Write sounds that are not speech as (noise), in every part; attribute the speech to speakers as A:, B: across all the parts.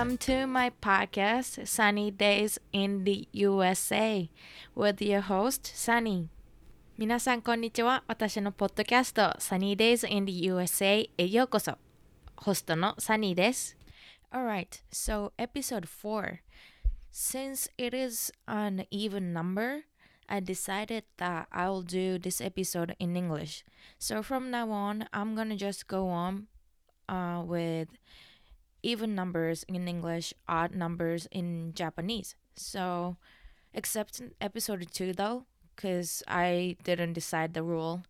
A: Welcome to my podcast, Sunny Days in the USA, with your host, Sunny. 皆さん、こんにちは。私のポッドキャスト、Sunny Days in the USA へようこそ。ホストの Sunny です。Alright, so episode 4. Since it is an even number, I decided that I'll do this episode in English. So from now on, I'm gonna just go on uh, with even numbers in English, odd numbers in Japanese. So, except in episode 2 though, because I didn't decide the rule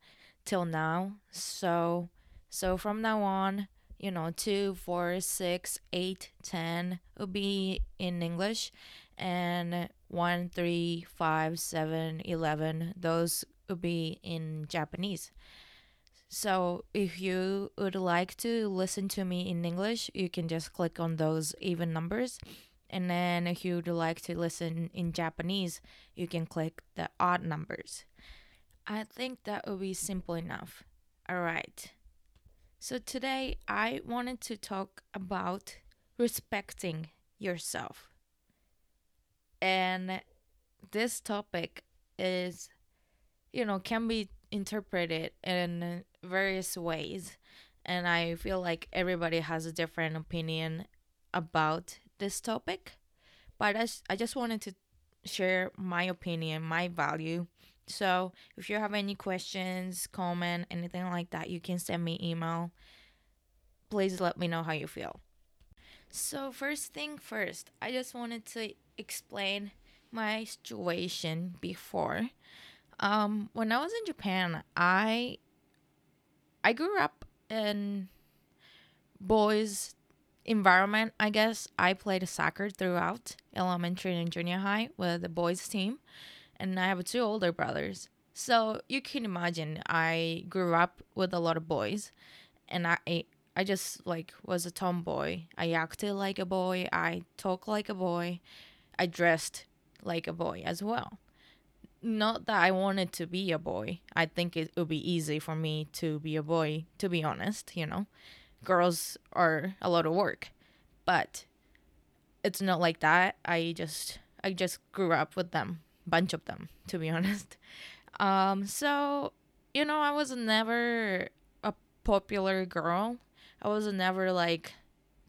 A: till now. So, so from now on, you know, 2, 4, 6, 8, 10 will be in English, and 1, 3, 5, 7, 11, those will be in Japanese. So if you would like to listen to me in English, you can just click on those even numbers. And then if you would like to listen in Japanese, you can click the odd numbers. I think that would be simple enough. All right. So today I wanted to talk about respecting yourself. And this topic is, you know, can be interpreted in various ways. And I feel like everybody has a different opinion about this topic. But I, I just wanted to share my opinion, my value. So if you have any questions, comment, anything like that, you can send me email. Please let me know how you feel. So first thing first, I just wanted to explain my situation before. Um, when I was in Japan, I I grew up in boys environment. I guess I played soccer throughout elementary and junior high with the boys team, and I have two older brothers. So you can imagine I grew up with a lot of boys, and I I just like was a tomboy. I acted like a boy. I talked like a boy. I dressed like a boy as well not that I wanted to be a boy. I think it would be easy for me to be a boy, to be honest, you know. Girls are a lot of work. But it's not like that. I just I just grew up with them, bunch of them, to be (laughs) honest. Um so, you know, I was never a popular girl. I was never like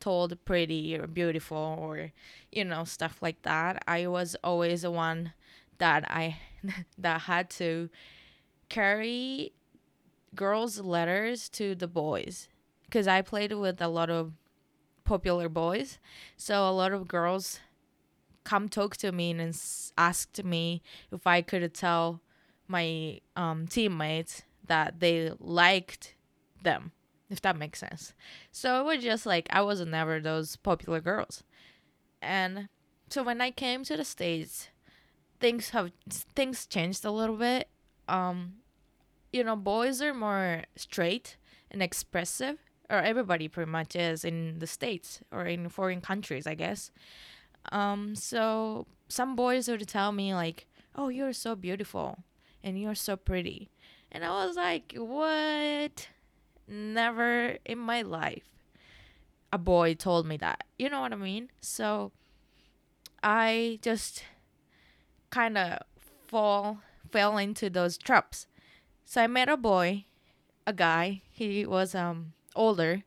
A: told pretty or beautiful or you know stuff like that. I was always the one that I (laughs) that had to carry girls' letters to the boys because I played with a lot of popular boys. So a lot of girls come talk to me and asked me if I could tell my um, teammates that they liked them, if that makes sense. So it was just like I was never those popular girls. And so when I came to the States, things have things changed a little bit. Um, you know, boys are more straight and expressive, or everybody pretty much is in the states or in foreign countries, I guess. Um, so some boys would tell me like, "Oh, you're so beautiful and you're so pretty," and I was like, "What? Never in my life." A boy told me that. You know what I mean? So I just kind of fall fell into those traps. So I met a boy, a guy. He was um older.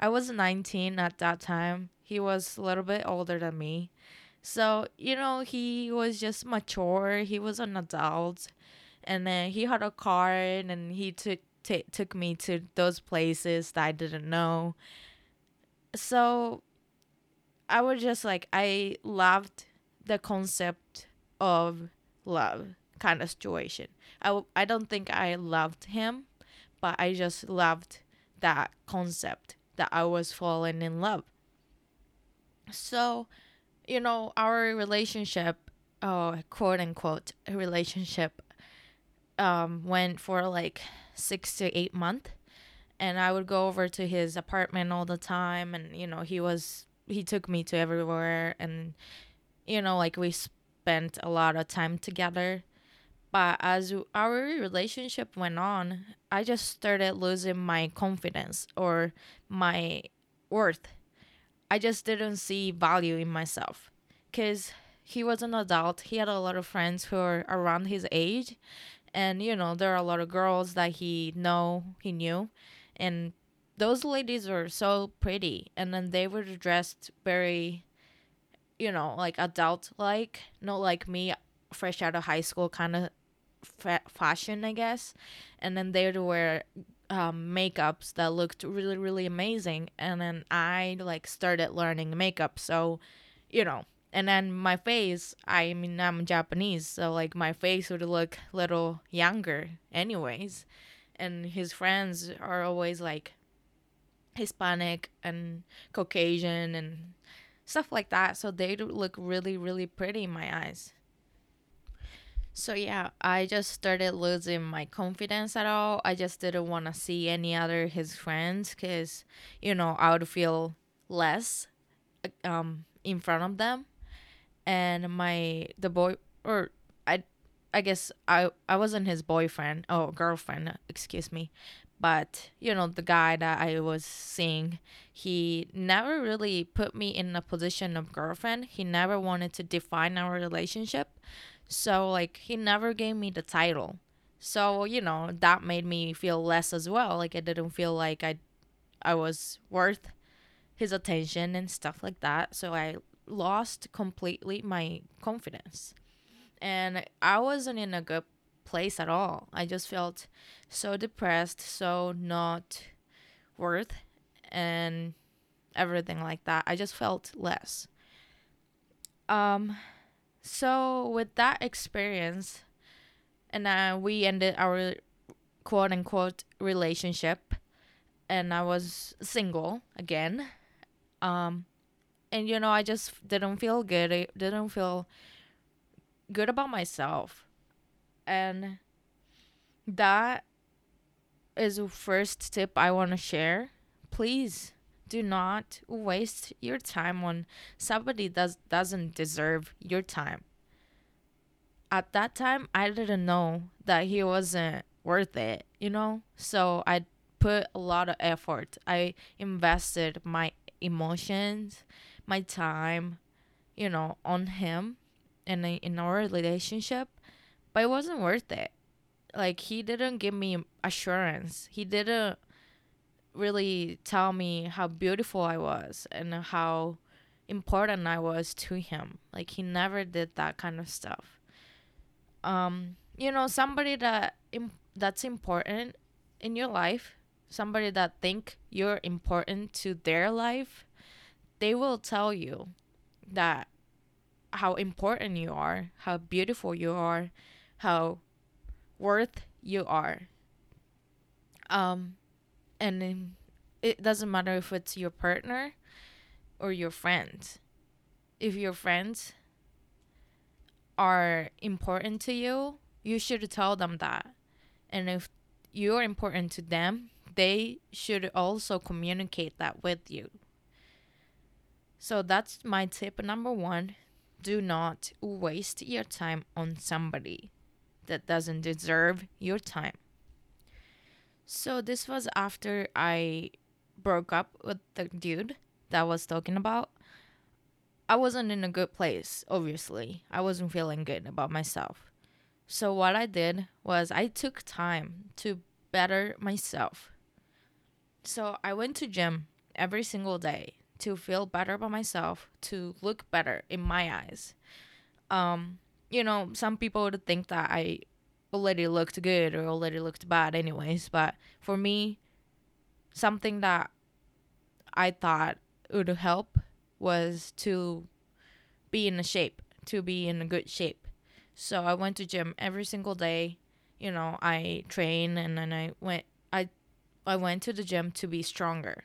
A: I was 19 at that time. He was a little bit older than me. So, you know, he was just mature. He was an adult. And then he had a car and he took t- took me to those places that I didn't know. So I was just like I loved the concept of love kind of situation. I, w- I don't think I loved him, but I just loved that concept that I was falling in love. So, you know, our relationship, uh, quote unquote, relationship, um, went for like six to eight months. And I would go over to his apartment all the time. And, you know, he was, he took me to everywhere. And, you know, like we spent a lot of time together. But as our relationship went on, I just started losing my confidence or my worth. I just didn't see value in myself because he was an adult. He had a lot of friends who are around his age, and you know there are a lot of girls that he know he knew, and those ladies were so pretty, and then they were dressed very, you know, like adult like, not like me, fresh out of high school kind of fa- fashion, I guess, and then they wear um, makeups that looked really really amazing. And then i like started learning makeup. So you know and then my face i mean i'm japanese so like my face would look a little younger anyways. And his friends are always like hispanic and caucasian and stuff like that so they look really really pretty in my eyes so yeah, I just started losing my confidence at all. I just didn't want to see any other his friends cuz you know, I would feel less um in front of them. And my the boy or I I guess I I wasn't his boyfriend or girlfriend, excuse me. But, you know, the guy that I was seeing, he never really put me in a position of girlfriend. He never wanted to define our relationship so like he never gave me the title. So, you know, that made me feel less as well. Like I didn't feel like I I was worth his attention and stuff like that. So I lost completely my confidence. And I wasn't in a good place at all. I just felt so depressed, so not worth and everything like that. I just felt less. Um so with that experience, and uh, we ended our quote unquote relationship, and I was single again. Um, and you know, I just didn't feel good. I didn't feel good about myself, and that is the first tip I want to share. Please do not waste your time on somebody that doesn't deserve your time. At that time, I didn't know that he wasn't worth it, you know? So I put a lot of effort. I invested my emotions, my time, you know, on him and in our relationship, but it wasn't worth it. Like he didn't give me assurance. He didn't really tell me how beautiful I was and how important I was to him. Like he never did that kind of stuff. Um, you know, somebody that that's important in your life, somebody that think you're important to their life, they will tell you that how important you are, how beautiful you are, how worth you are. Um, and it doesn't matter if it's your partner or your friends. If your friends are important to you, you should tell them that. And if you're important to them, they should also communicate that with you. So that's my tip number one. Do not waste your time on somebody that doesn't deserve your time. So this was after I broke up with the dude that I was talking about. I wasn't in a good place, obviously. I wasn't feeling good about myself. So what I did was I took time to better myself. So I went to gym every single day to feel better about myself, to look better in my eyes. Um, you know, some people would think that I already looked good or already looked bad anyways but for me something that i thought would help was to be in a shape to be in a good shape. So i went to gym every single day you know i train and then i went i i went to the gym to be stronger.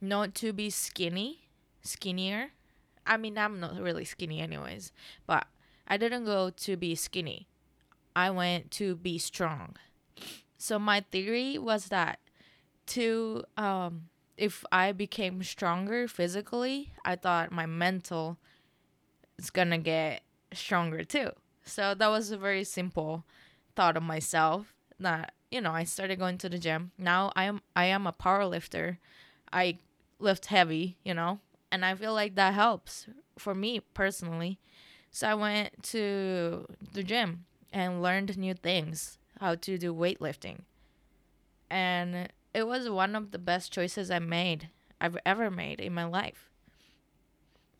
A: Not to be skinny skinnier. I mean i'm not really skinny anyways but i didn't go to be skinny I went to be strong. So my theory was that to um if I became stronger physically, I thought my mental is gonna get stronger too. So that was a very simple thought of myself that you know I started going to the gym. Now I am I am a power lifter. I lift heavy, you know, And I feel like that helps for me personally. So I went to the gym and learned new things, how to do weightlifting. And it was one of the best choices I made, I've ever made in my life.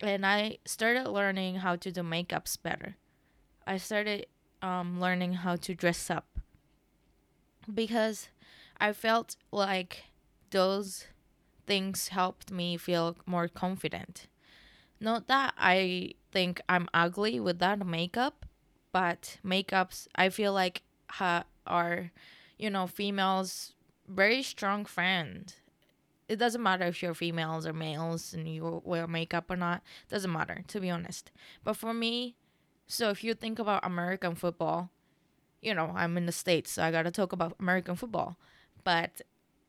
A: And I started learning how to do makeups better. I started um, learning how to dress up because I felt like those things helped me feel more confident. Not that I think I'm ugly without makeup, but makeups I feel like ha- are, you know, females very strong friend. It doesn't matter if you're females or males and you wear makeup or not. Doesn't matter, to be honest. But for me, so if you think about American football, you know, I'm in the States, so I gotta talk about American football. But,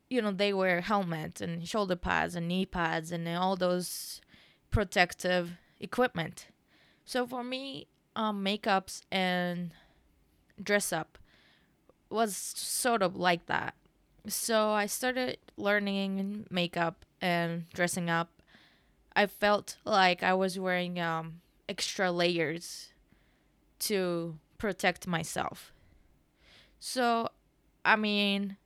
A: you know, they wear helmets and shoulder pads and knee pads and all those protective equipment. So for me, um, makeups and dress up was sort of like that. So I started learning makeup and dressing up. I felt like I was wearing um, extra layers to protect myself. So, I mean,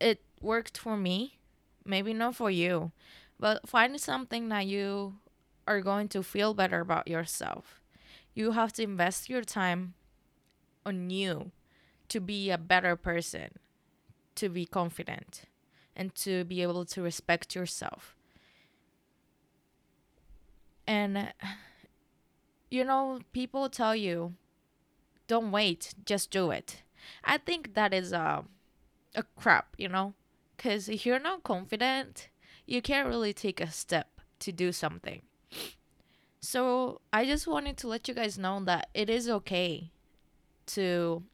A: it worked for me, maybe not for you, but find something that you are going to feel better about yourself. You have to invest your time on you to be a better person, to be confident, and to be able to respect yourself. And, (sighs) you know, people tell you, don't wait, just do it. I think that is a, a crap, you know? Because if you're not confident, you can't really take a step to do something. So I just wanted to let you guys know that it is okay to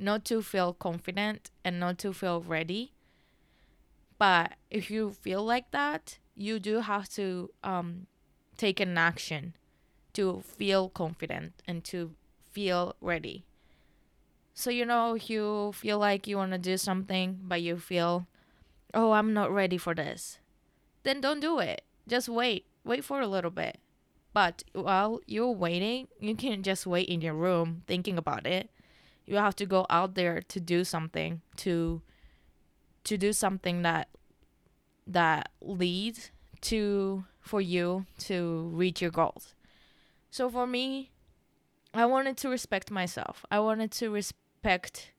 A: not to feel confident and not to feel ready. But if you feel like that, you do have to um, take an action to feel confident and to feel ready. So, you know, if you feel like you want to do something, but you feel, oh, I'm not ready for this, then don't do it. Just wait. Wait for a little bit. But while you're waiting, you can't just wait in your room thinking about it. You have to go out there to do something to to do something that that leads to for you to reach your goals. So for me, I wanted to respect myself. I wanted to respect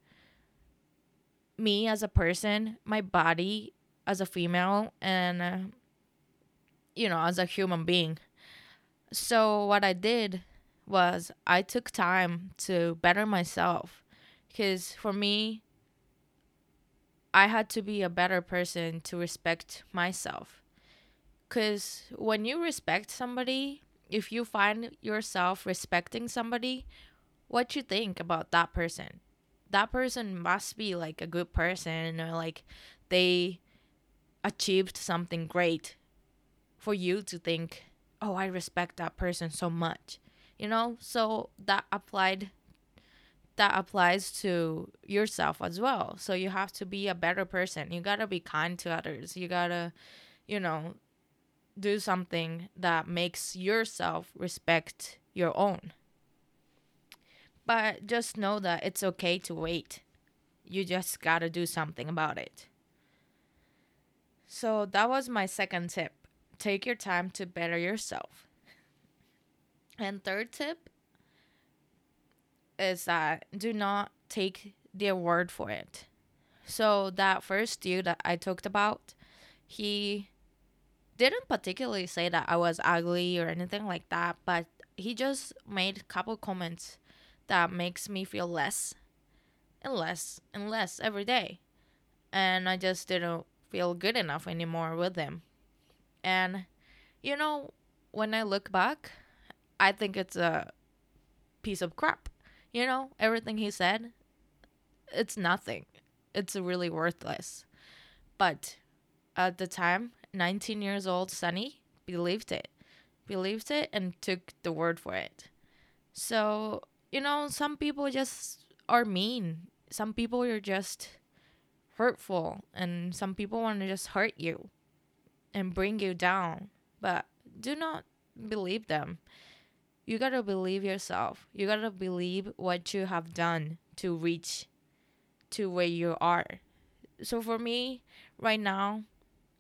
A: me as a person, my body as a female, and uh, you know, as a human being. So what I did was I took time to better myself because for me, I had to be a better person to respect myself. Because when you respect somebody, if you find yourself respecting somebody, what you think about that person? That person must be like a good person or like they achieved something great for you to think, oh, I respect that person so much. You know? So that applied that applies to yourself as well. So you have to be a better person. You got to be kind to others. You got to, you know, do something that makes yourself respect your own. But just know that it's okay to wait. You just got to do something about it. So that was my second tip. Take your time to better yourself. And third tip is that do not take their word for it. So that first dude that I talked about, he didn't particularly say that I was ugly or anything like that, but he just made a couple comments that makes me feel less and less and less every day. And I just didn't feel good enough anymore with him. And you know, when I look back, I think it's a piece of crap. You know, everything he said, it's nothing. It's really worthless. But at the time, 19 years old Sunny believed it. Believed it and took the word for it. So, you know, some people just are mean. Some people are just hurtful and some people want to just hurt you and bring you down. But do not believe them. You gotta believe yourself. You gotta believe what you have done to reach to where you are. So for me, right now,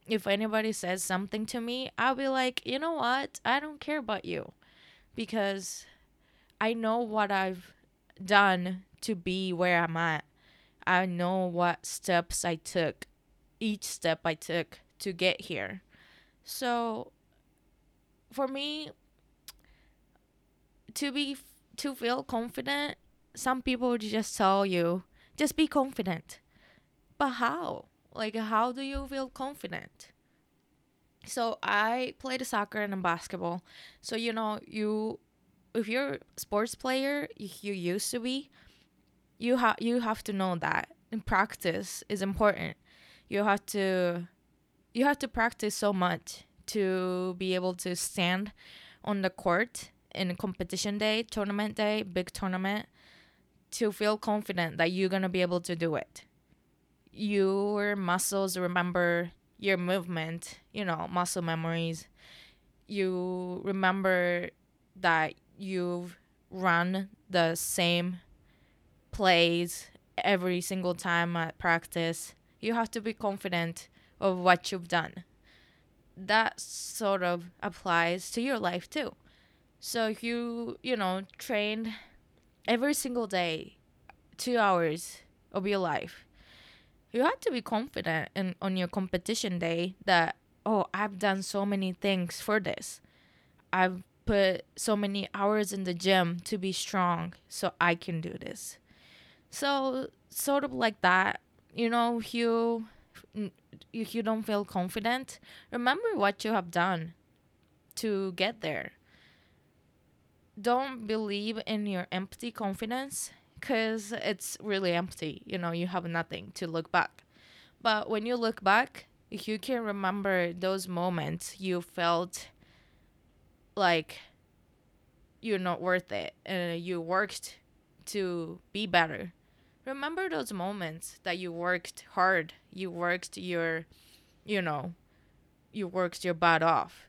A: if anybody says something to me, I'll be like, you know what? I don't care about you because I know what I've done to be where I'm at. I know what steps I took, each step I took to get here. So for me to be to feel confident, some people just tell you, just be confident. But how? Like how do you feel confident? So I played soccer and basketball. So you know, you if you're a sports player, you used to be, you have you have to know that in practice is important. You have to you have to practice so much to be able to stand on the court in competition day, tournament day, big tournament to feel confident that you're going to be able to do it. Your muscles remember your movement, you know, muscle memories. You remember that you've run the same plays every single time at practice. You have to be confident of what you've done. That sort of applies to your life too. So you, you know, train every single day, two hours of your life, you have to be confident in on your competition day that oh I've done so many things for this. I've put so many hours in the gym to be strong so I can do this. So sort of like that, you know, you if you don't feel confident, remember what you have done to get there. Don't believe in your empty confidence because it's really empty. You know, you have nothing to look back. But when you look back, if you can remember those moments you felt like you're not worth it and you worked to be better. Remember those moments that you worked hard, you worked your, you know, you worked your butt off.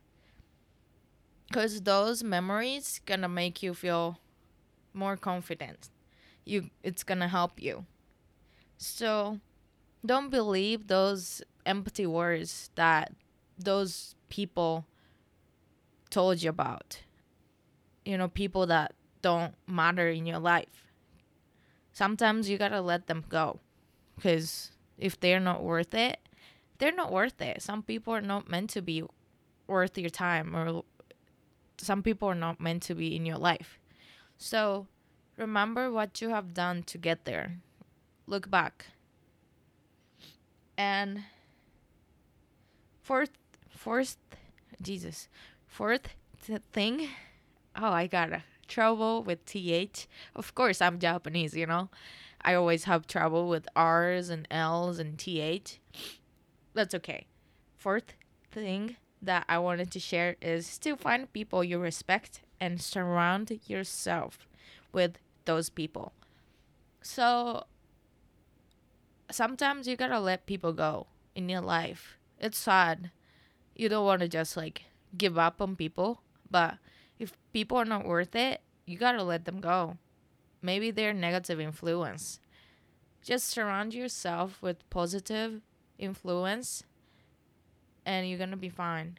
A: Because those memories gonna make you feel more confident. You it's gonna help you. So don't believe those empty words that those people told you about. You know people that don't matter in your life sometimes you gotta let them go because if they're not worth it they're not worth it some people are not meant to be worth your time or some people are not meant to be in your life so Remember what you have done to get there. Look back. And fourth, fourth, Jesus, fourth thing. Oh, I got a trouble with th. Of course, I'm Japanese. You know, I always have trouble with r's and l's and th. That's okay. Fourth thing that I wanted to share is to find people you respect and surround yourself with those people. So sometimes you gotta let people go in your life. It's sad. You don't want to just like give up on people, but if people are not worth it, you gotta let them go. Maybe they're negative influence. Just surround yourself with positive influence and you're gonna be fine.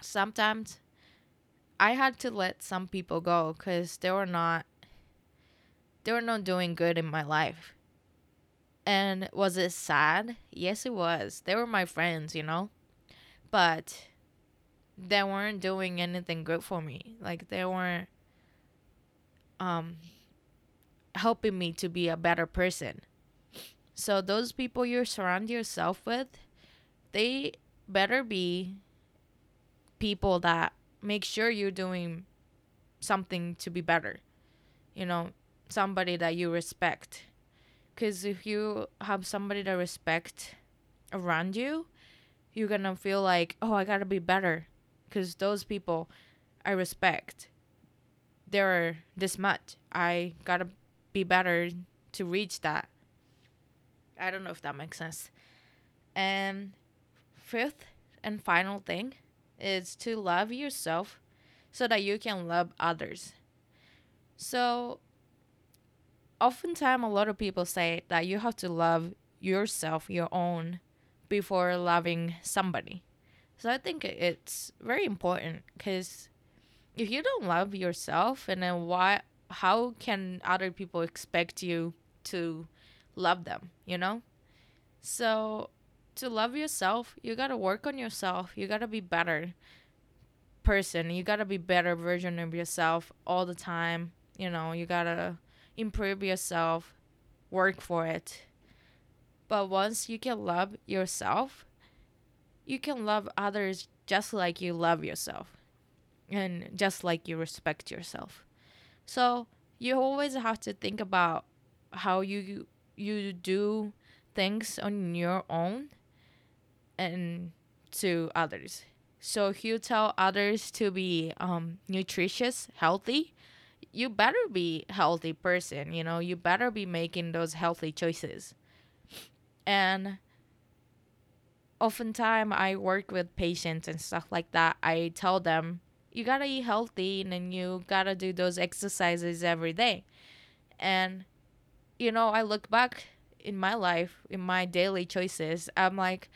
A: Sometimes I had to let some people go because they were not they were not doing good in my life. And was it sad? Yes, it was. They were my friends, you know, but they weren't doing anything good for me. Like they weren't um helping me to be a better person. So those people you surround yourself with, they better be people that make sure you're doing something to be better. You know, somebody that you respect. Because if you have somebody to respect around you, you're going to feel like, oh, I got to be better. Because those people I respect, they're this much. I got to be better to reach that. I don't know if that makes sense. And fifth and final thing is to love yourself so that you can love others. So, oftentimes, a lot of people say that you have to love yourself, your own, before loving somebody. So, I think it's very important because if you don't love yourself, and then why, how can other people expect you to love them, you know? So, to love yourself, you got to work on yourself. You got to be better person. You got to be better version of yourself all the time. You know, you got to improve yourself, work for it. But once you can love yourself, you can love others just like you love yourself and just like you respect yourself. So, you always have to think about how you you do things on your own and to others. So if you tell others to be um, nutritious, healthy, you better be healthy person. You know, you better be making those healthy choices. And oftentimes I work with patients and stuff like that. I tell them you gotta eat healthy and then you gotta do those exercises every day. And you know, I look back in my life, in my daily choices, I'm like,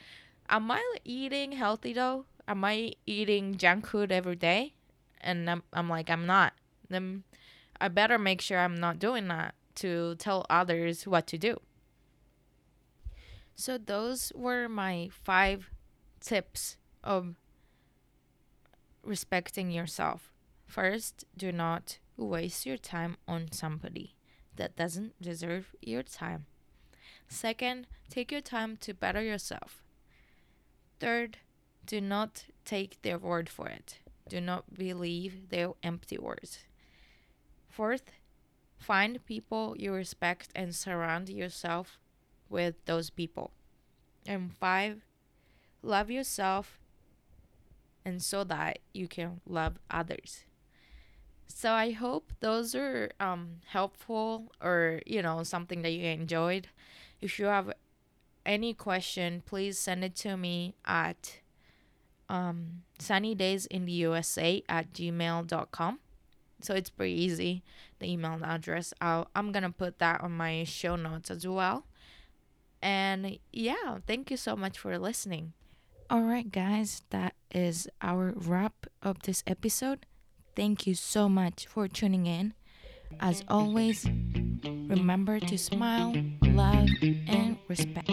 A: am I eating healthy though? Am I eating junk food every day? And I'm, I'm like, I'm not. Then I better make sure I'm not doing that to tell others what to do. So, those were my five tips of respecting yourself. First, do not waste your time on somebody that doesn't deserve your time. Second, take your time to better yourself. Third, do not take their word for it. Do not believe their empty words. Fourth, find people you respect and surround yourself with those people. And five, love yourself and so that you can love others. So I hope those are um, helpful or you know something that you enjoyed. If you have any question, please send it to me at um, sunny days in the USA at gmail.com. So it's pretty easy, the email address. I'll, I'm going to put that on my show notes as well. And yeah, thank you so much for listening. All right, guys, that is our wrap of this episode. Thank you so much for tuning in. As always, remember to smile, love, and respect.